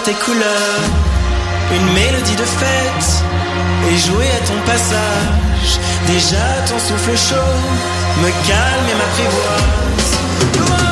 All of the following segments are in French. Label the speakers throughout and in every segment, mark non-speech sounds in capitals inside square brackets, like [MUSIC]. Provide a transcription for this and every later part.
Speaker 1: tes couleurs, une mélodie de fête, et jouer à ton passage, déjà ton souffle chaud me calme et m'apprivoise.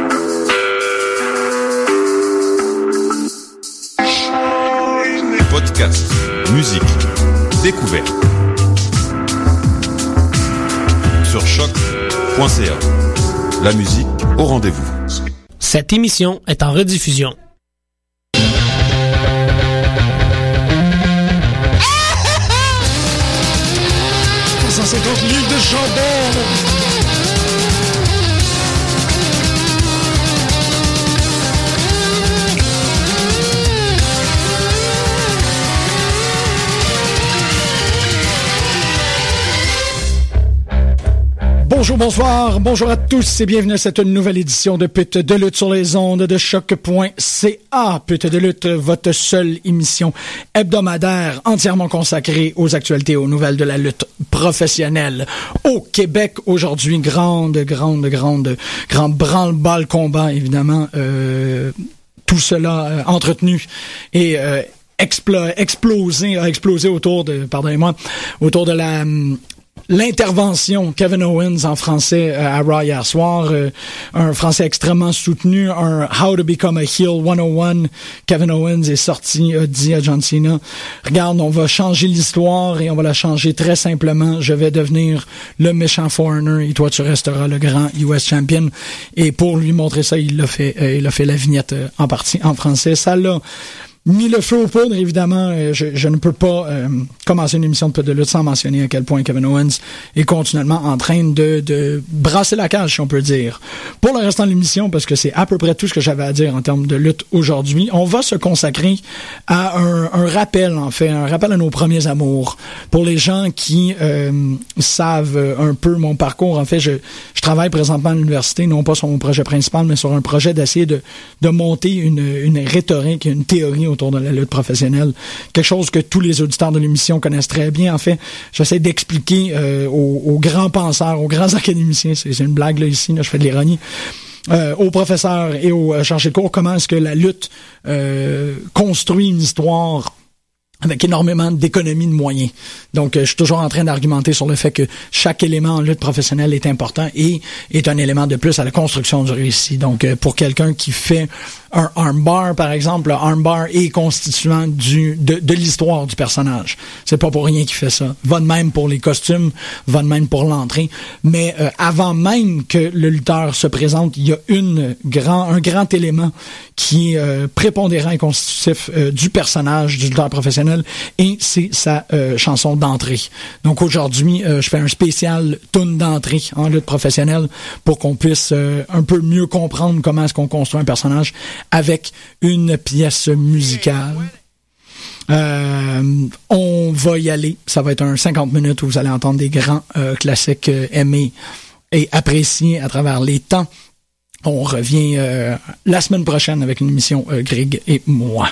Speaker 2: Podcast, musique, découverte. Sur choc.ca. La musique au rendez-vous.
Speaker 3: Cette émission est en rediffusion.
Speaker 4: livres de chandelle. Bonjour, bonsoir, bonjour à tous et bienvenue à cette nouvelle édition de Pute de lutte sur les ondes de choc.ca. Pute de lutte, votre seule émission hebdomadaire entièrement consacrée aux actualités aux nouvelles de la lutte professionnelle au Québec. Aujourd'hui, grande, grande, grande, grand branle-balle combat, évidemment. Euh, tout cela euh, entretenu et euh, explo explosé, a explosé autour de, pardonnez-moi, autour de la hum, l'intervention Kevin Owens en français euh, à Raw hier soir, euh, un français extrêmement soutenu, un How to Become a Heel 101. Kevin Owens est sorti, a dit à John Cena, regarde, on va changer l'histoire et on va la changer très simplement. Je vais devenir le méchant foreigner et toi tu resteras le grand US champion. Et pour lui montrer ça, il l'a fait, euh, il a fait la vignette en partie en français. Ça l'a mis le feu aux poudres, évidemment. Euh, je, ne peux pas euh, commencer une émission de de lutte sans mentionner à quel point Kevin Owens est continuellement en train de, de brasser la cage, si on peut dire. Pour le restant de l'émission, parce que c'est à peu près tout ce que j'avais à dire en termes de lutte aujourd'hui, on va se consacrer à un, un rappel, en fait, un rappel à nos premiers amours. Pour les gens qui euh, savent un peu mon parcours, en fait, je, je travaille présentement à l'université, non pas sur mon projet principal, mais sur un projet d'essayer de, de monter une, une rhétorique, une théorie autour de la lutte professionnelle. Quelque chose que tous les auditeurs de l'émission connaissent très bien. En fait, j'essaie d'expliquer euh, aux, aux, grands penseurs, aux grands [LAUGHS] académiciens, c'est une blague là ici, là, je fais de l'ironie, euh, aux professeurs et aux euh, chargés de cours, comment est-ce que la lutte euh, construit une histoire avec énormément d'économie de moyens. Donc, euh, je suis toujours en train d'argumenter sur le fait que chaque élément en lutte professionnelle est important et est un élément de plus à la construction du récit. Donc, euh, pour quelqu'un qui fait un armbar, par exemple, le armbar est constituant du, de, de l'histoire du personnage. C'est pas pour rien qu'il fait ça. Va de même pour les costumes, va de même pour l'entrée. Mais euh, avant même que le lutteur se présente, il y a une grand, un grand élément qui est euh, prépondérant et constitutif euh, du personnage du lutteur professionnel et c'est sa euh, chanson d'entrée. Donc aujourd'hui, je fais un spécial tune d'entrée en lutte professionnelle pour qu'on puisse un peu mieux comprendre comment est-ce qu'on construit un personnage avec une pièce musicale. Euh, on va y aller. Ça va être un 50 minutes où vous allez entendre des grands euh, classiques euh, aimés et appréciés à travers les temps. On revient la semaine prochaine avec une émission Greg et moi.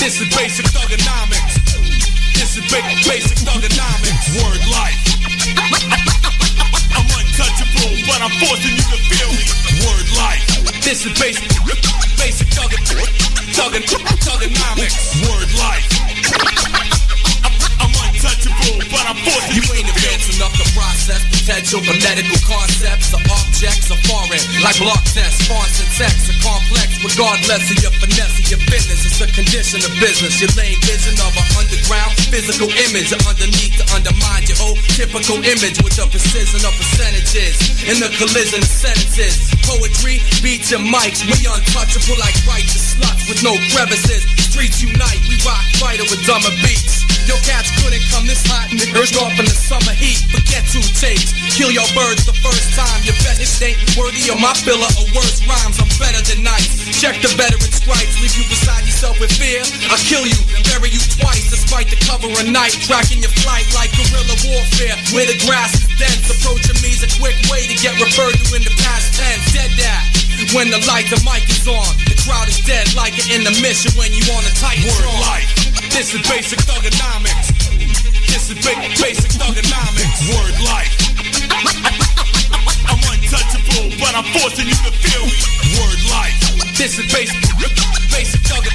Speaker 5: This is basic thugonomics. This is ba- basic thugonomics. Word life. I'm untouchable, but I'm forcing you to feel me. Word life. This is basic, basic thuggin, thuggin, thugonomics. Word life. I'm untouchable, but I'm forcing you, You
Speaker 6: ain't process potential phonetical concepts or objects are foreign, like block tests, fonts and text are complex, regardless of your finesse or your business. It's a condition of business. Your lame vision of an underground physical image underneath to undermine your whole typical image with the precision of percentages in the collision of sentences. Poetry beats and mics, we untouchable like righteous sluts with no crevices. Streets unite, we rock brighter with dumber beats. Your cats couldn't come this hot and urged off in the summer heat. Forget two takes, kill your birds the first time. Your bet it ain't worthy of my filler or worse rhymes. I'm better than nice. Check the veteran stripes, leave you beside yourself with fear. I'll kill you, bury you twice, despite the cover of night. Tracking your flight like guerrilla warfare, where the grass is dense. Approaching me's a quick way to get referred to in the past tense. Dead that. When the light, the mic is on, the crowd is dead like an intermission when you on a tight
Speaker 5: Word life. This is basic thugonomics. This is ba- basic thugonomics. Word life. I'm untouchable, but I'm forcing you to feel me. Word life. This is basic, basic thuggin,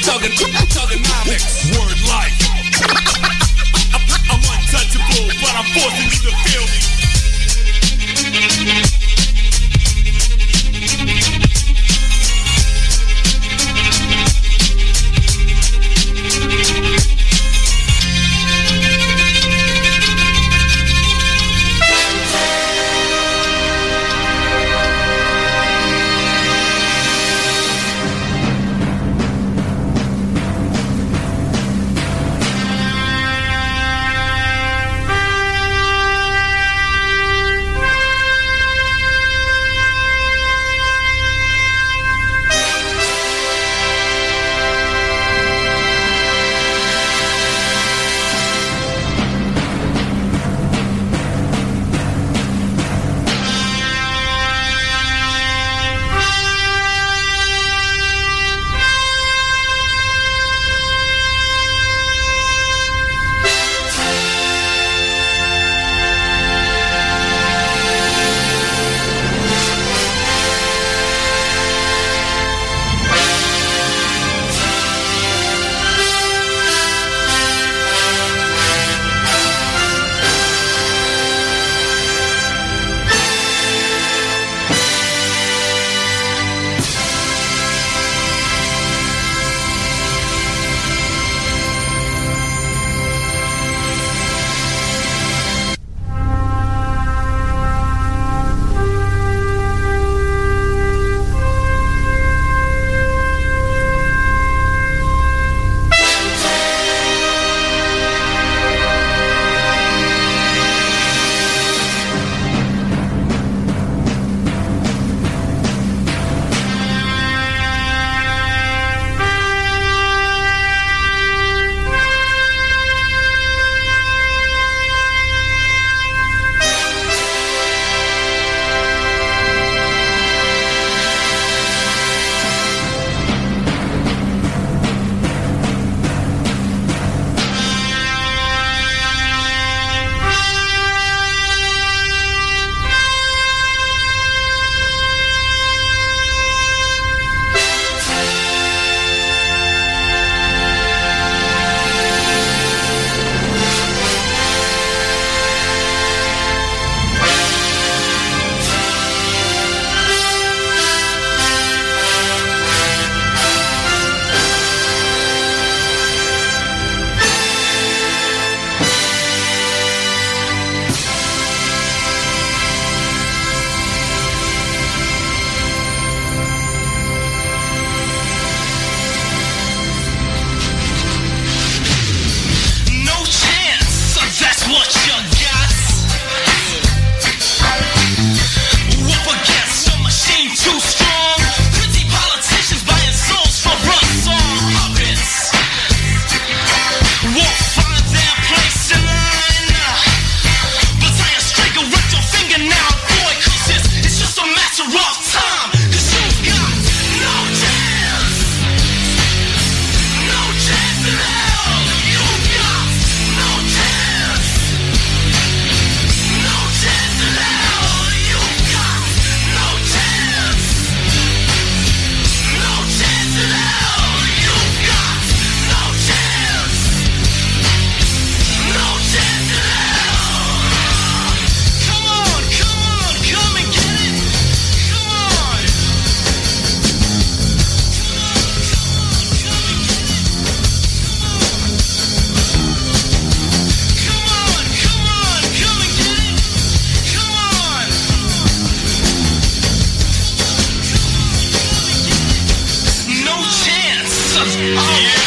Speaker 5: thuggin, thugonomics. Word life. I'm untouchable, but I'm forcing you to feel me.
Speaker 7: Oh, yeah.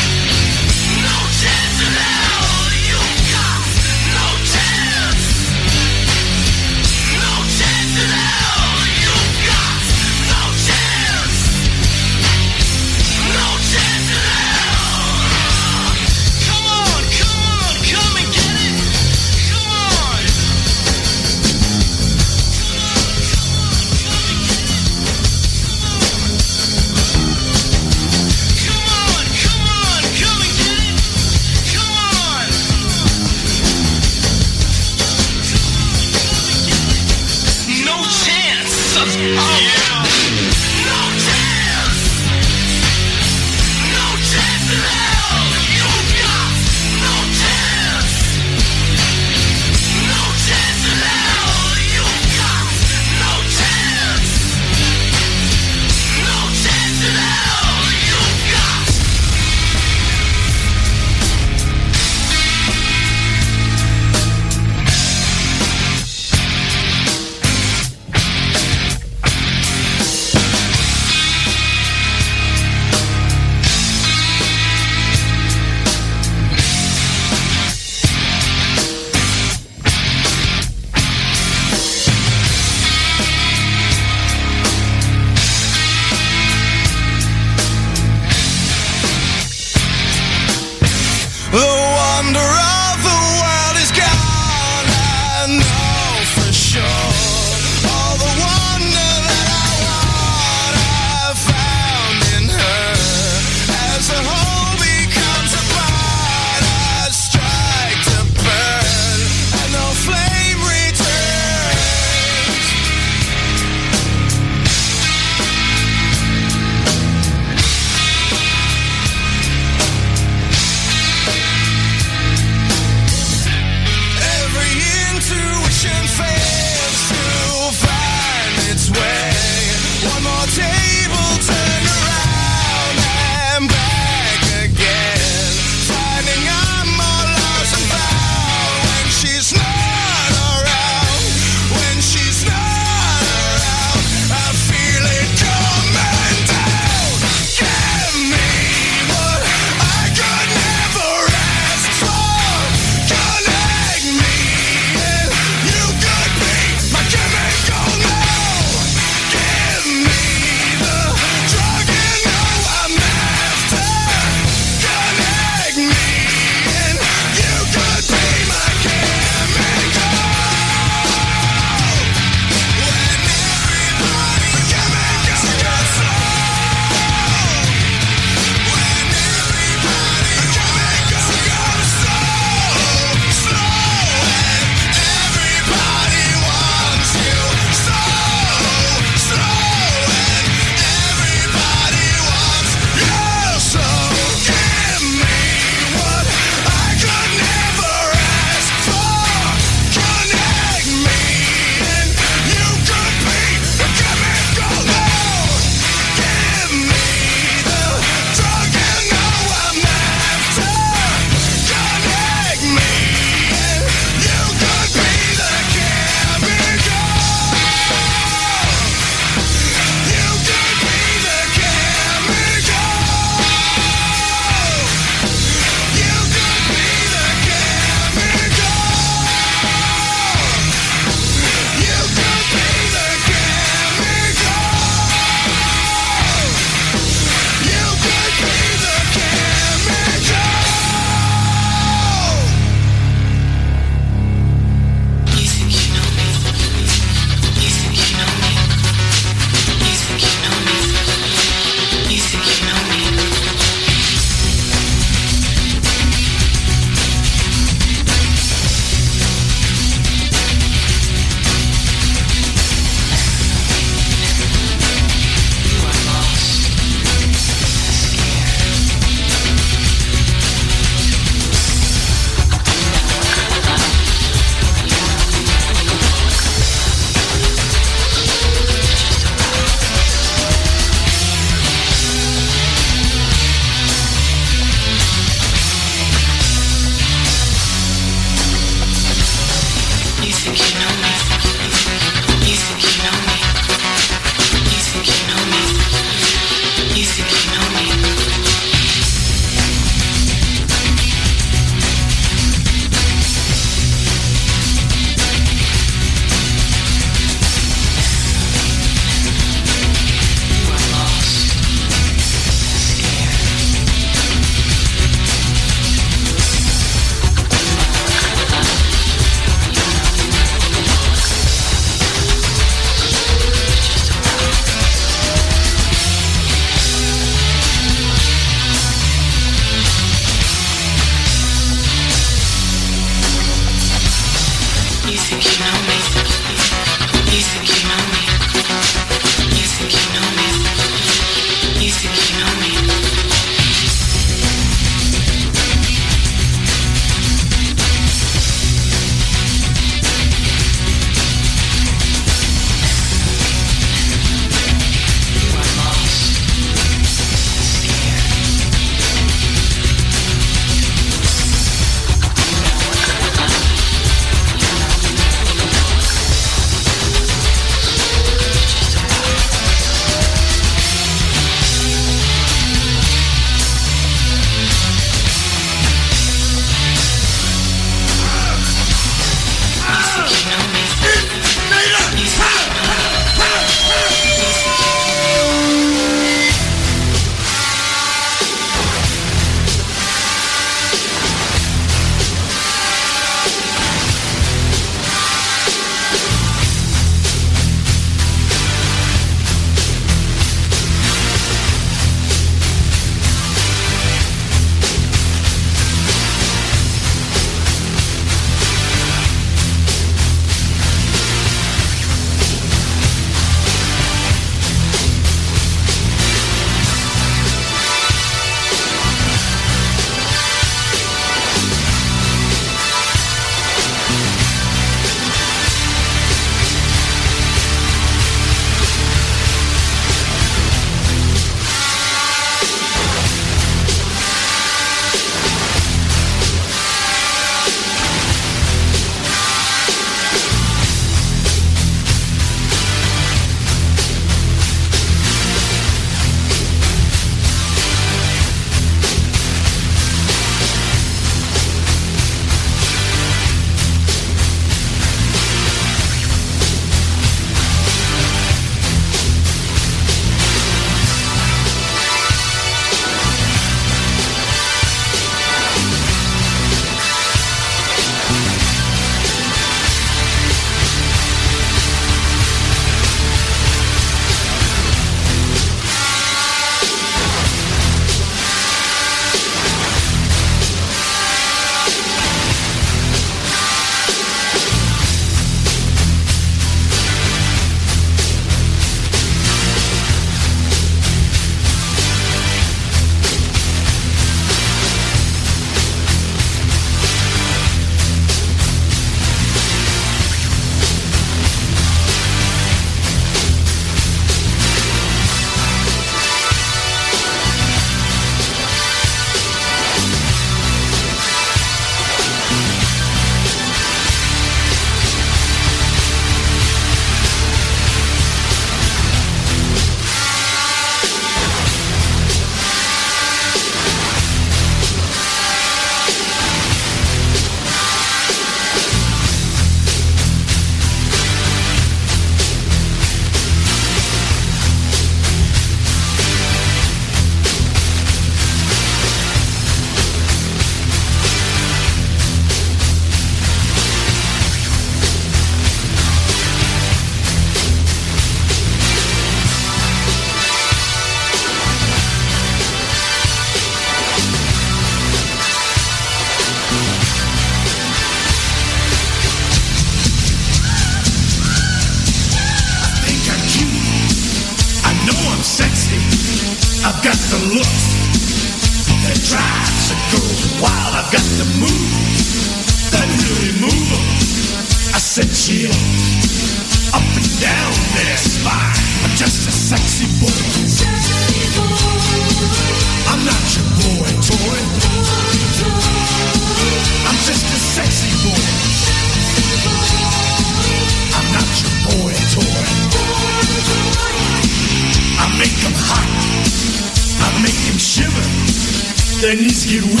Speaker 7: Get
Speaker 8: we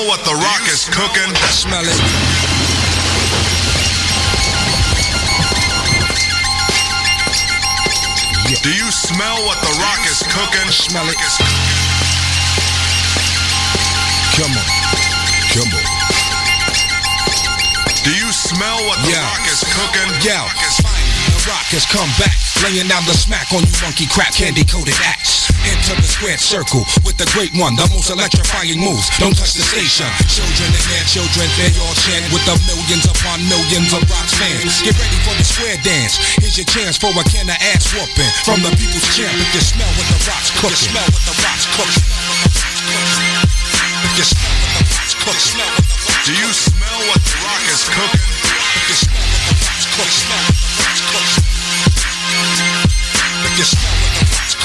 Speaker 9: smell what the rock is cooking?
Speaker 10: Smell it.
Speaker 9: Do you smell what the rock is cooking?
Speaker 10: Smell it. Come on. Come on.
Speaker 9: Do you smell what the
Speaker 10: Yeah.
Speaker 9: rock is cooking?
Speaker 10: Finally, the rock has come back. Laying down the smack on you monkey crap candy coated axe. Enter the squared circle with the great one, the most electrifying moves. Don't touch the station. Children and their children, they all chant with the millions upon millions of rocks fans. Get ready for the square dance. Here's your chance for a can of ass whooping from the people's champ. If you smell what the rocks cook, smell what the rocks cook. If you smell what the rocks cook, smell what the rocks
Speaker 9: Do you smell what the rock is cooking?
Speaker 10: If you smell what the rocks cook, smell what the rocks cook. If you smell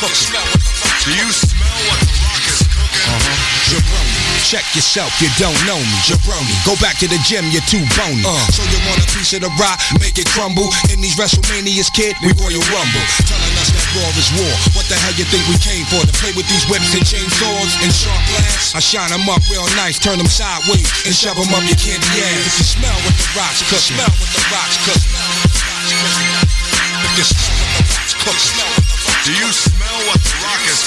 Speaker 10: what the rocks cook, smell what the rocks
Speaker 9: Do you smell what the rock is cooking? Uh-huh.
Speaker 10: Jabroni. Check yourself, you don't know me. Jabroni. Go back to the gym, you're too bony. Uh. So you want a piece of the rock, make it crumble. In these WrestleManias, kid, we Royal Rumble. Telling us that war is war. What the hell you think we came for? To play with these whips and chainsaws and sharp glass? I shine them up real nice, turn them sideways, and shove them up your candy ass. If you smell what the rocks cook, smell what the rocks cook. If you smell what the rocks cook, smell what the rocks
Speaker 9: Do you smell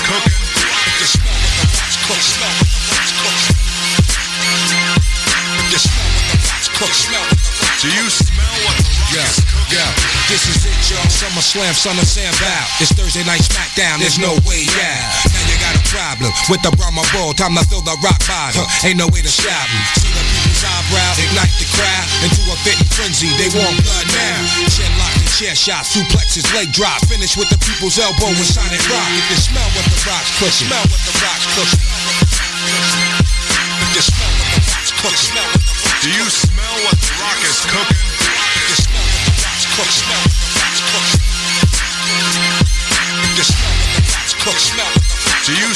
Speaker 9: cooking?
Speaker 10: If smell what the rocks cook, smell what the rocks cook. If smell what the rocks cook, smell what the rocks
Speaker 9: Do you smell what the rock
Speaker 10: Yeah,
Speaker 9: is.
Speaker 10: This is it, y'all. Summer Slam, of Sam Bow. It's Thursday night SmackDown. There's no way out. Now you got a problem with the Brahma Bull. Time to fill the rock bottom. Ain't no way to stop 'em. See the people's eyebrow ignite the crowd into a fitting frenzy. They want blood now. Chin locked and chair shot, suplexes, leg drop. Finish with the people's elbow and Sonic Rock. If you smell what the rocks cook, smell what the rocks cook. If you smell what the rocks cook, smell what the rocks
Speaker 9: Do you smell what the rock is cooking?
Speaker 10: If you smell what the rocks cook, smell what the rocks cook. If you smell what the rocks cook, smell what the rocks
Speaker 9: Do you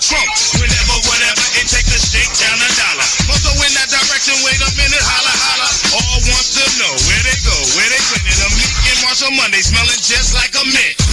Speaker 10: trunk. Whenever, whatever, it takes a shake down a dollar. Also go in that direction, wait a minute, holla, holla. All want to know where they go, where they went. A I'm Marshall Monday, smelling just like a mint.